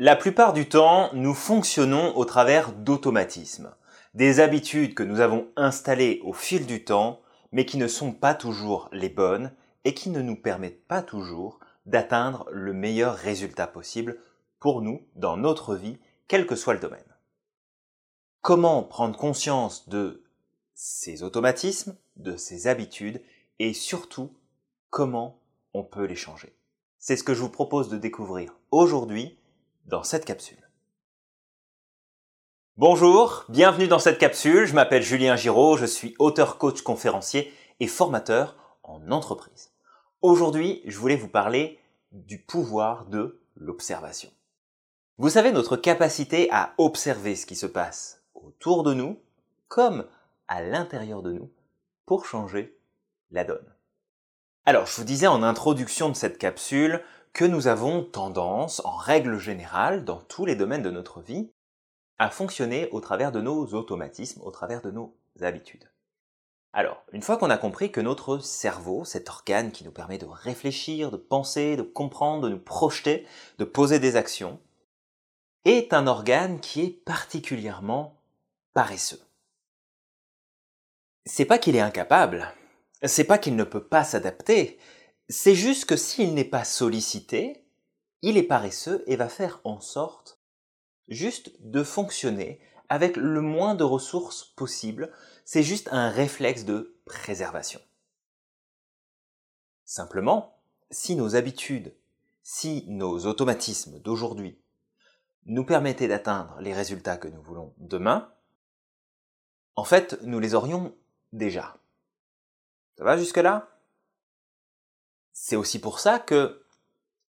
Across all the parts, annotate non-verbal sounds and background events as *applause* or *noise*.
La plupart du temps, nous fonctionnons au travers d'automatismes, des habitudes que nous avons installées au fil du temps, mais qui ne sont pas toujours les bonnes et qui ne nous permettent pas toujours d'atteindre le meilleur résultat possible pour nous dans notre vie, quel que soit le domaine. Comment prendre conscience de ces automatismes, de ces habitudes et surtout comment on peut les changer? C'est ce que je vous propose de découvrir aujourd'hui dans cette capsule. Bonjour, bienvenue dans cette capsule. Je m'appelle Julien Giraud, je suis auteur, coach, conférencier et formateur en entreprise. Aujourd'hui, je voulais vous parler du pouvoir de l'observation. Vous savez, notre capacité à observer ce qui se passe autour de nous, comme à l'intérieur de nous, pour changer la donne. Alors, je vous disais en introduction de cette capsule que nous avons tendance, en règle générale, dans tous les domaines de notre vie, à fonctionner au travers de nos automatismes, au travers de nos habitudes. Alors, une fois qu'on a compris que notre cerveau, cet organe qui nous permet de réfléchir, de penser, de comprendre, de nous projeter, de poser des actions, est un organe qui est particulièrement paresseux. C'est pas qu'il est incapable, c'est pas qu'il ne peut pas s'adapter, c'est juste que s'il n'est pas sollicité, il est paresseux et va faire en sorte juste de fonctionner avec le moins de ressources possible. C'est juste un réflexe de préservation. Simplement, si nos habitudes, si nos automatismes d'aujourd'hui nous permettaient d'atteindre les résultats que nous voulons demain, en fait, nous les aurions déjà. Ça va jusque-là? C'est aussi pour ça que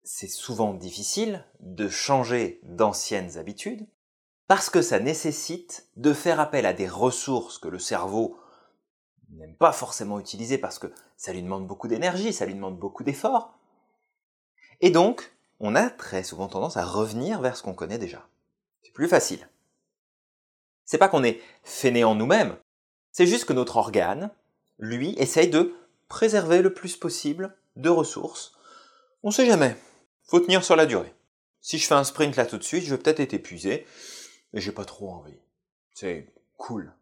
c'est souvent difficile de changer d'anciennes habitudes, parce que ça nécessite de faire appel à des ressources que le cerveau n'aime pas forcément utiliser parce que ça lui demande beaucoup d'énergie, ça lui demande beaucoup d'efforts. Et donc, on a très souvent tendance à revenir vers ce qu'on connaît déjà. C'est plus facile. C'est pas qu'on est fainéant nous-mêmes, c'est juste que notre organe, lui, essaye de préserver le plus possible de ressources. On sait jamais. Faut tenir sur la durée. Si je fais un sprint là tout de suite, je vais peut-être être épuisé, mais j'ai pas trop envie. C'est cool.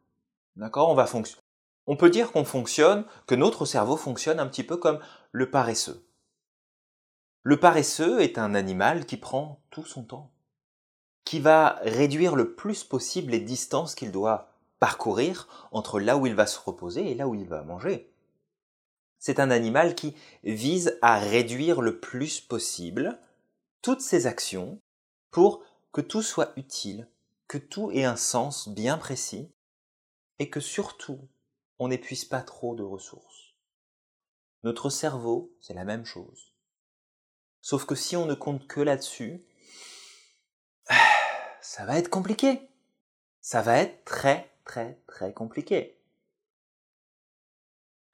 D'accord? On va fonctionner. On peut dire qu'on fonctionne, que notre cerveau fonctionne un petit peu comme le paresseux. Le paresseux est un animal qui prend tout son temps, qui va réduire le plus possible les distances qu'il doit parcourir entre là où il va se reposer et là où il va manger. C'est un animal qui vise à réduire le plus possible toutes ses actions pour que tout soit utile, que tout ait un sens bien précis et que surtout on n'épuise pas trop de ressources. Notre cerveau, c'est la même chose. Sauf que si on ne compte que là-dessus, *sighs* ça va être compliqué. Ça va être très très très compliqué.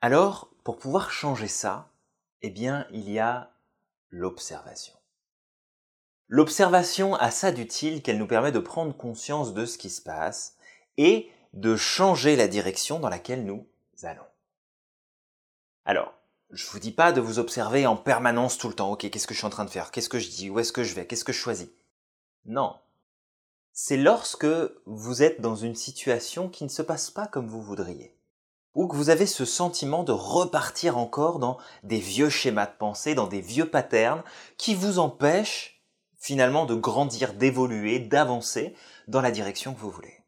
Alors, pour pouvoir changer ça, eh bien, il y a l'observation. L'observation a ça d'utile qu'elle nous permet de prendre conscience de ce qui se passe et de changer la direction dans laquelle nous allons. Alors, je vous dis pas de vous observer en permanence tout le temps. Ok, qu'est-ce que je suis en train de faire? Qu'est-ce que je dis? Où est-ce que je vais? Qu'est-ce que je choisis? Non c'est lorsque vous êtes dans une situation qui ne se passe pas comme vous voudriez. Ou que vous avez ce sentiment de repartir encore dans des vieux schémas de pensée, dans des vieux patterns qui vous empêchent finalement de grandir, d'évoluer, d'avancer dans la direction que vous voulez.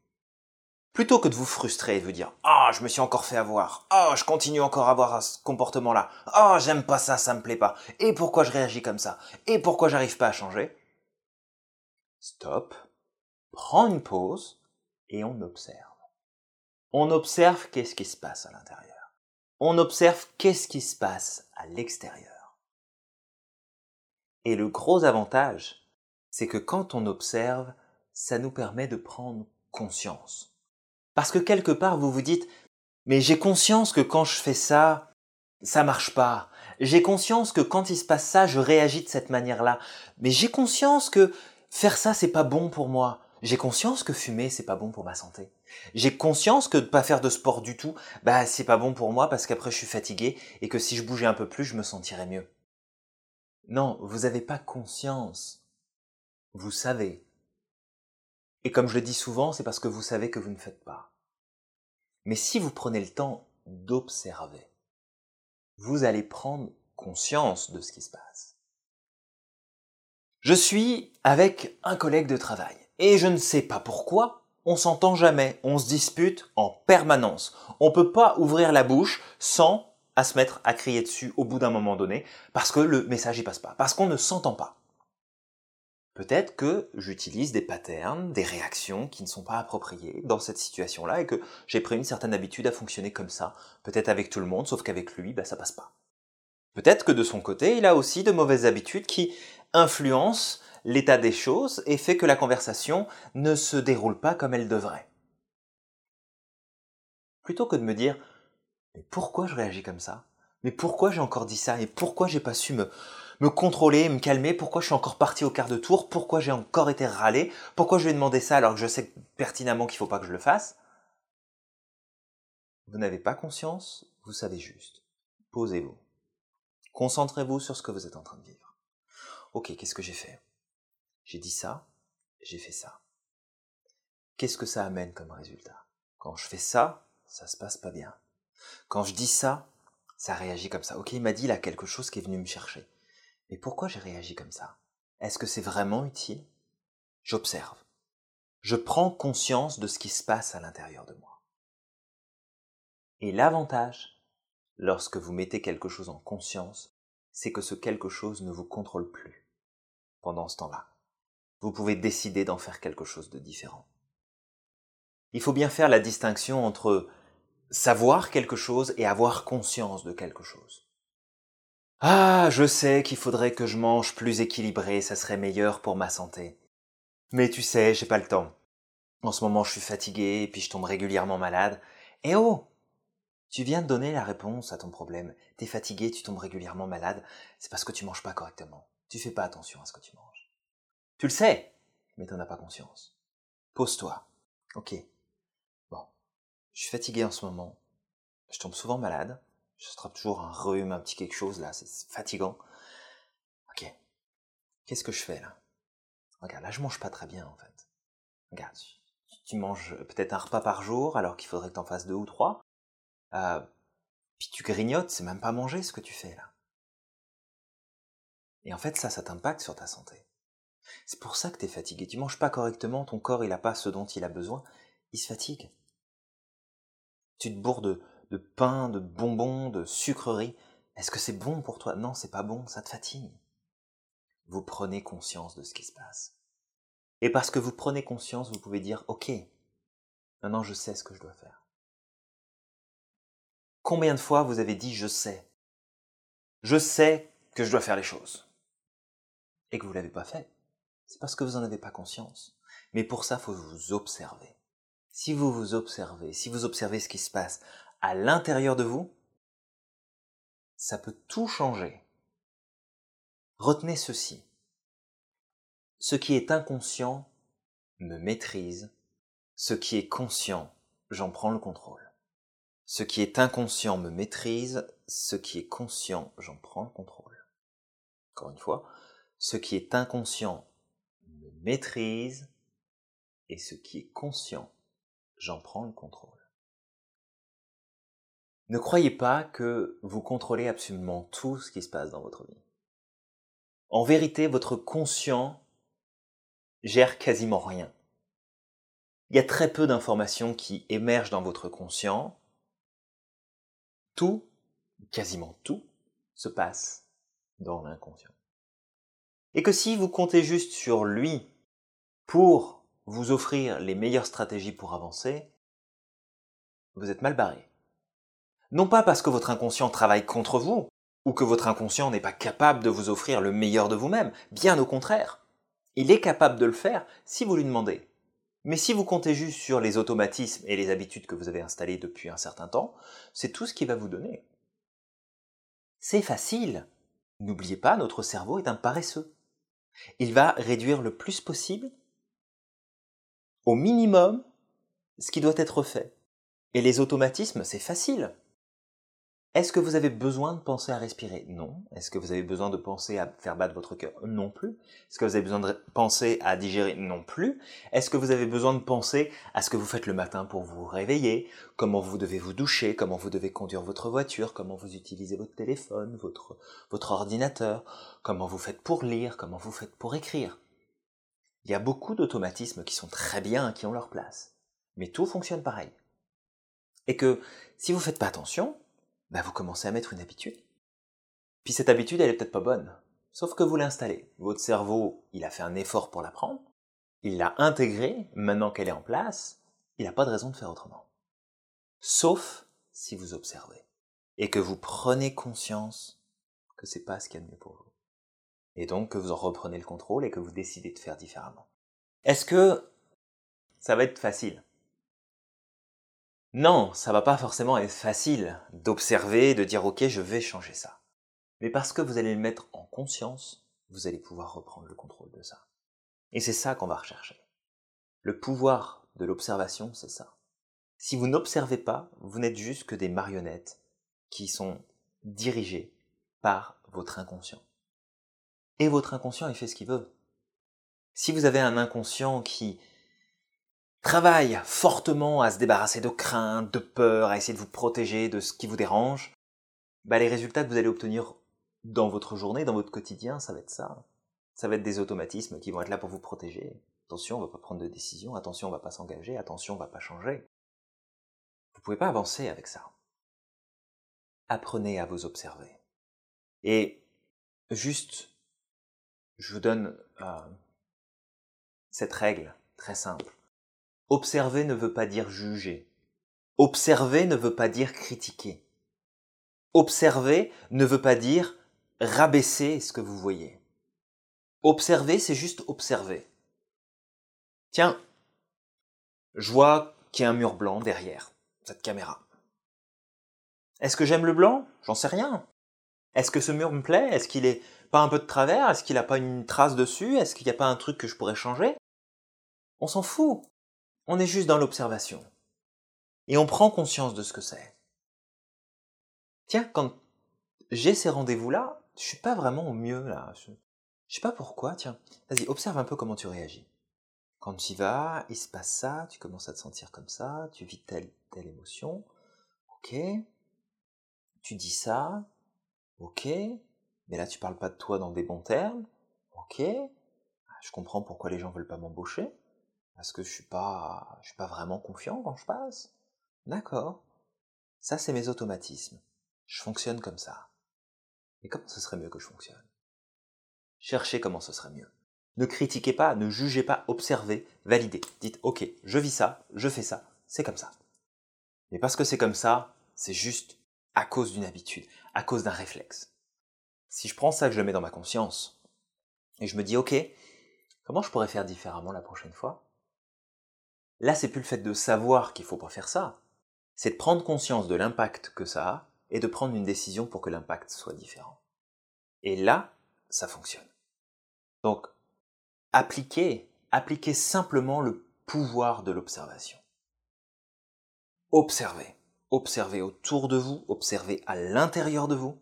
Plutôt que de vous frustrer et de vous dire Ah, je me suis encore fait avoir. Ah, je continue encore à avoir ce comportement-là. Ah, j'aime pas ça, ça me plaît pas. Et pourquoi je réagis comme ça? Et pourquoi j'arrive pas à changer? Stop prend une pause et on observe. On observe qu'est-ce qui se passe à l'intérieur. On observe qu'est-ce qui se passe à l'extérieur. Et le gros avantage, c'est que quand on observe, ça nous permet de prendre conscience. Parce que quelque part, vous vous dites, mais j'ai conscience que quand je fais ça, ça marche pas. J'ai conscience que quand il se passe ça, je réagis de cette manière-là. Mais j'ai conscience que faire ça, c'est pas bon pour moi. J'ai conscience que fumer, c'est pas bon pour ma santé. J'ai conscience que de pas faire de sport du tout, bah, c'est pas bon pour moi parce qu'après je suis fatigué et que si je bougeais un peu plus, je me sentirais mieux. Non, vous n'avez pas conscience. vous savez. Et comme je le dis souvent, c'est parce que vous savez que vous ne faites pas. Mais si vous prenez le temps d'observer, vous allez prendre conscience de ce qui se passe. Je suis avec un collègue de travail et je ne sais pas pourquoi, on s'entend jamais, on se dispute en permanence. On peut pas ouvrir la bouche sans à se mettre à crier dessus au bout d'un moment donné parce que le message y passe pas, parce qu'on ne s'entend pas. Peut-être que j'utilise des patterns, des réactions qui ne sont pas appropriées dans cette situation-là et que j'ai pris une certaine habitude à fonctionner comme ça, peut-être avec tout le monde, sauf qu'avec lui, bah, ça passe pas. Peut-être que de son côté, il a aussi de mauvaises habitudes qui influencent l'état des choses et fait que la conversation ne se déroule pas comme elle devrait. Plutôt que de me dire mais pourquoi je réagis comme ça? Mais pourquoi j'ai encore dit ça? Et pourquoi j'ai pas su me, me contrôler, me calmer? Pourquoi je suis encore parti au quart de tour? Pourquoi j'ai encore été râlé? Pourquoi je lui ai demandé ça alors que je sais pertinemment qu'il faut pas que je le fasse? Vous n'avez pas conscience, vous savez juste. Posez-vous. Concentrez-vous sur ce que vous êtes en train de vivre. Ok, qu'est-ce que j'ai fait? J'ai dit ça, j'ai fait ça. Qu'est-ce que ça amène comme résultat? Quand je fais ça, ça se passe pas bien. Quand je dis ça, ça réagit comme ça. Ok, il m'a dit là quelque chose qui est venu me chercher. Mais pourquoi j'ai réagi comme ça? Est-ce que c'est vraiment utile? J'observe. Je prends conscience de ce qui se passe à l'intérieur de moi. Et l'avantage, lorsque vous mettez quelque chose en conscience, c'est que ce quelque chose ne vous contrôle plus pendant ce temps-là. Vous pouvez décider d'en faire quelque chose de différent. Il faut bien faire la distinction entre savoir quelque chose et avoir conscience de quelque chose. Ah, je sais qu'il faudrait que je mange plus équilibré, ça serait meilleur pour ma santé. Mais tu sais, j'ai pas le temps. En ce moment, je suis fatigué puis je tombe régulièrement malade. Eh oh Tu viens de donner la réponse à ton problème. T'es fatigué, tu tombes régulièrement malade, c'est parce que tu manges pas correctement. Tu fais pas attention à ce que tu manges. Tu le sais, mais t'en as pas conscience. Pose-toi. Ok, je suis fatigué en ce moment. Je tombe souvent malade. Je attrape toujours un rhume, un petit quelque chose là, c'est fatigant. Ok. Qu'est-ce que je fais là? Regarde, là je mange pas très bien en fait. Regarde, tu, manges peut-être un repas par jour alors qu'il faudrait que t'en fasses deux ou trois. Euh, puis tu grignotes, c'est même pas manger ce que tu fais là. Et en fait ça, ça t'impacte sur ta santé. C'est pour ça que t'es fatigué. Tu manges pas correctement, ton corps il a pas ce dont il a besoin, il se fatigue. Tu te bourres de, pain, de bonbons, de sucreries. Est-ce que c'est bon pour toi? Non, c'est pas bon, ça te fatigue. Vous prenez conscience de ce qui se passe. Et parce que vous prenez conscience, vous pouvez dire, ok, maintenant je sais ce que je dois faire. Combien de fois vous avez dit je sais? Je sais que je dois faire les choses. Et que vous ne l'avez pas fait. C'est parce que vous n'en avez pas conscience. Mais pour ça, faut vous observer si vous vous observez, si vous observez ce qui se passe à l'intérieur de vous, ça peut tout changer. Retenez ceci. Ce qui est inconscient me maîtrise. Ce qui est conscient, j'en prends le contrôle. Ce qui est inconscient me maîtrise. Ce qui est conscient, j'en prends le contrôle. Encore une fois, ce qui est inconscient maîtrise. Et ce qui est conscient j'en prends le contrôle. Ne croyez pas que vous contrôlez absolument tout ce qui se passe dans votre vie. En vérité, votre conscient gère quasiment rien. Il y a très peu d'informations qui émergent dans votre conscient. Tout, quasiment tout, se passe dans l'inconscient. Et que si vous comptez juste sur lui pour vous offrir les meilleures stratégies pour avancer, vous êtes mal barré. Non pas parce que votre inconscient travaille contre vous, ou que votre inconscient n'est pas capable de vous offrir le meilleur de vous-même, bien au contraire. Il est capable de le faire si vous lui demandez. Mais si vous comptez juste sur les automatismes et les habitudes que vous avez installées depuis un certain temps, c'est tout ce qu'il va vous donner. C'est facile. N'oubliez pas, notre cerveau est un paresseux. Il va réduire le plus possible au minimum ce qui doit être fait. Et les automatismes, c'est facile. Est-ce que vous avez besoin de penser à respirer? Non. Est-ce que vous avez besoin de penser à faire battre votre cœur? Non plus. Est-ce que vous avez besoin de penser à digérer? Non plus. Est-ce que vous avez besoin de penser à ce que vous faites le matin pour vous réveiller? Comment vous devez vous doucher? Comment vous devez conduire votre voiture? Comment vous utilisez votre téléphone, votre, ordinateur? Comment vous faites pour lire? Comment vous faites pour écrire? Il y a beaucoup d'automatismes qui sont très bien, qui ont leur place. Mais tout fonctionne pareil. Et que si vous ne faites pas attention, bah vous commencez à mettre une habitude. Puis cette habitude, elle est peut-être pas bonne. Sauf que vous l'installez. Votre cerveau, il a fait un effort pour l'apprendre. Il l'a intégrée. Maintenant qu'elle est en place, il n'a pas de raison de faire autrement. Sauf si vous observez. Et que vous prenez conscience que c'est pas ce qu'il y a de mieux pour vous. Et donc que vous en reprenez le contrôle et que vous décidez de faire différemment. Est-ce que ça va être facile? Non, ça va pas forcément être facile d'observer, de dire ok, je vais changer ça. Mais parce que vous allez le mettre en conscience, vous allez pouvoir reprendre le contrôle de ça. Et c'est ça qu'on va rechercher. Le pouvoir de l'observation, c'est ça. Si vous n'observez pas, vous n'êtes juste que des marionnettes qui sont dirigées par votre inconscient. Et votre inconscient, il fait ce qu'il veut. Si vous avez un inconscient qui travaille fortement à se débarrasser de craintes, de peurs, à essayer de vous protéger de ce qui vous dérange, bah les résultats que vous allez obtenir dans votre journée, dans votre quotidien, ça va être ça. Ça va être des automatismes qui vont être là pour vous protéger. Attention, on va pas prendre de décision, attention, on va pas s'engager, attention, on va pas changer. Vous pouvez pas avancer avec ça. Apprenez à vous observer. Et juste, je vous donne euh, cette règle très simple. Observer ne veut pas dire juger. Observer ne veut pas dire critiquer. Observer ne veut pas dire rabaisser ce que vous voyez. Observer, c'est juste observer. Tiens, je vois qu'il y a un mur blanc derrière cette caméra. Est-ce que j'aime le blanc? J'en sais rien. Est-ce que ce mur me plaît? Est-ce qu'il est pas un peu de travers? Est-ce qu'il n'a pas une trace dessus? Est-ce qu'il n'y a pas un truc que je pourrais changer? On s'en fout. On est juste dans l'observation. Et on prend conscience de ce que c'est. Tiens, quand j'ai ces rendez-vous-là, je suis pas vraiment au mieux là. Je, sais pas pourquoi, tiens. Vas-y, observe un peu comment tu réagis. Quand tu y vas, il se passe ça, tu commences à te sentir comme ça, tu vis telle, telle émotion. Ok. Tu dis ça. Ok. Mais là, tu parles pas de toi dans des bons termes. Ok. Je comprends pourquoi les gens veulent pas m'embaucher. Parce que je suis je suis pas vraiment confiant quand je passe. D'accord. Ça, c'est mes automatismes. Je fonctionne comme ça. Mais comment ce serait mieux que je fonctionne? Cherchez comment ce serait mieux. Ne critiquez pas, ne jugez pas, observez, validez. Dites, ok, je vis ça, je fais ça, c'est comme ça. Mais parce que c'est comme ça, c'est juste à cause d'une habitude, à cause d'un réflexe. Si je prends ça que je le mets dans ma conscience, et je me dis, ok, comment je pourrais faire différemment la prochaine fois? Là, c'est plus le fait de savoir qu'il faut pas faire ça. C'est de prendre conscience de l'impact que ça a et de prendre une décision pour que l'impact soit différent. Et là, ça fonctionne. Donc, appliquez, appliquez simplement le pouvoir de l'observation. Observez. Observez autour de vous, observez à l'intérieur de vous,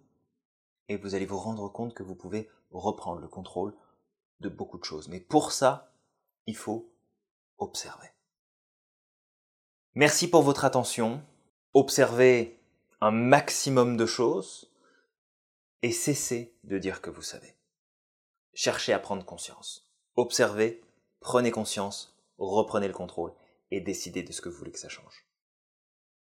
et vous allez vous rendre compte que vous pouvez reprendre le contrôle de beaucoup de choses. Mais pour ça, il faut observer. Merci pour votre attention. Observez un maximum de choses et cessez de dire que vous savez. Cherchez à prendre conscience. Observez, prenez conscience, reprenez le contrôle et décidez de ce que vous voulez que ça change.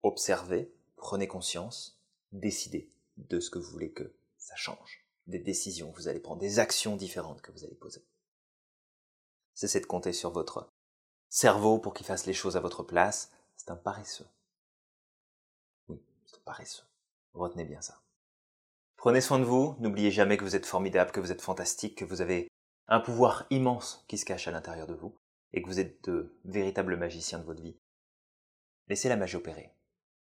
Observez, prenez conscience, décidez de ce que vous voulez que ça change. Des décisions que vous allez prendre, des actions différentes que vous allez poser. Cessez de compter sur votre cerveau pour qu'il fasse les choses à votre place c'est un paresseux. Oui, c'est un paresseux. Retenez bien ça. Prenez soin de vous, n'oubliez jamais que vous êtes formidable, que vous êtes fantastique, que vous avez un pouvoir immense qui se cache à l'intérieur de vous, et que vous êtes de véritables magiciens de votre vie. Laissez la magie opérer.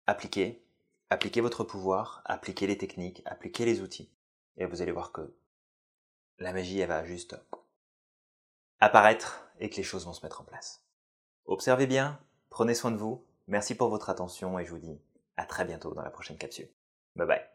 Appliquez, appliquez votre pouvoir, appliquez les techniques, appliquez les outils, et vous allez voir que la magie, elle va juste apparaître et que les choses vont se mettre en place. Observez bien, Prenez soin de vous, merci pour votre attention et je vous dis à très bientôt dans la prochaine capsule. Bye bye.